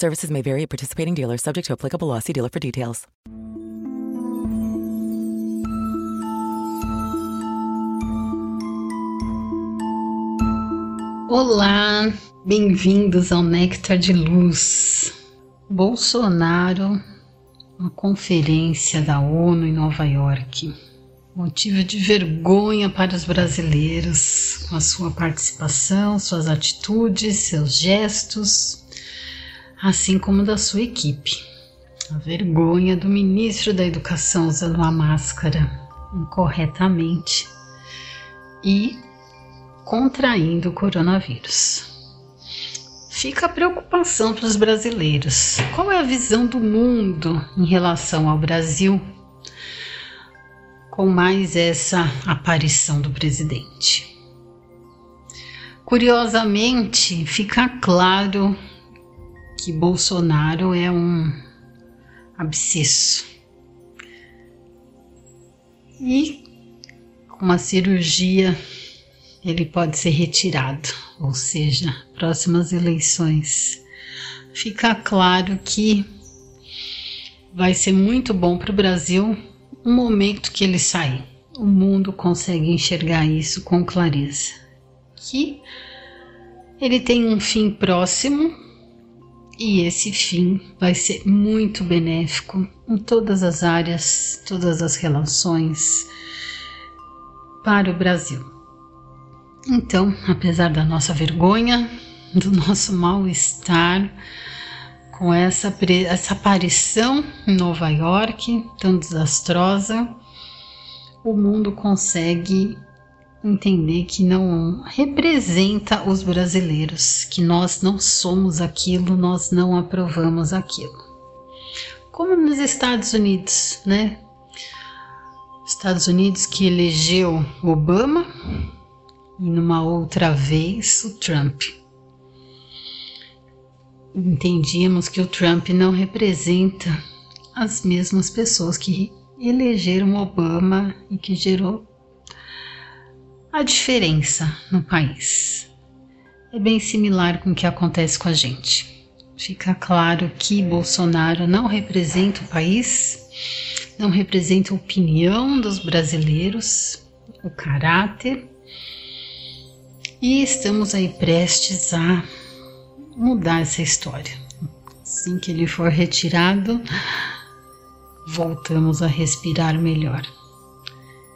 Services may vary at participating dealers, subject to applicable law. See dealer for details. Olá, bem-vindos ao Néctar de Luz. Bolsonaro, uma conferência da ONU em Nova York. Motivo de vergonha para os brasileiros, com a sua participação, suas atitudes, seus gestos, assim como da sua equipe. A vergonha do ministro da Educação usando uma máscara incorretamente e contraindo o coronavírus. Fica a preocupação para os brasileiros. Qual é a visão do mundo em relação ao Brasil com mais essa aparição do presidente? Curiosamente, fica claro que Bolsonaro é um abscesso. E com uma cirurgia ele pode ser retirado, ou seja, próximas eleições. Fica claro que vai ser muito bom para o Brasil um momento que ele sair. O mundo consegue enxergar isso com clareza. Que ele tem um fim próximo e esse fim vai ser muito benéfico em todas as áreas, todas as relações para o Brasil. Então, apesar da nossa vergonha, do nosso mal-estar com essa, essa aparição em Nova York tão desastrosa, o mundo consegue entender que não representa os brasileiros, que nós não somos aquilo, nós não aprovamos aquilo. Como nos Estados Unidos, né? Estados Unidos que elegeu Obama e numa outra vez o Trump. Entendíamos que o Trump não representa as mesmas pessoas que elegeram Obama e que gerou a diferença no país. É bem similar com o que acontece com a gente. Fica claro que Bolsonaro não representa o país, não representa a opinião dos brasileiros, o caráter e estamos aí prestes a mudar essa história. Assim que ele for retirado, voltamos a respirar melhor.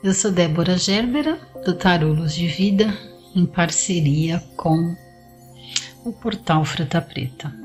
Eu sou Débora Gerbera, do Tarolos de Vida, em parceria com o portal Fruta Preta.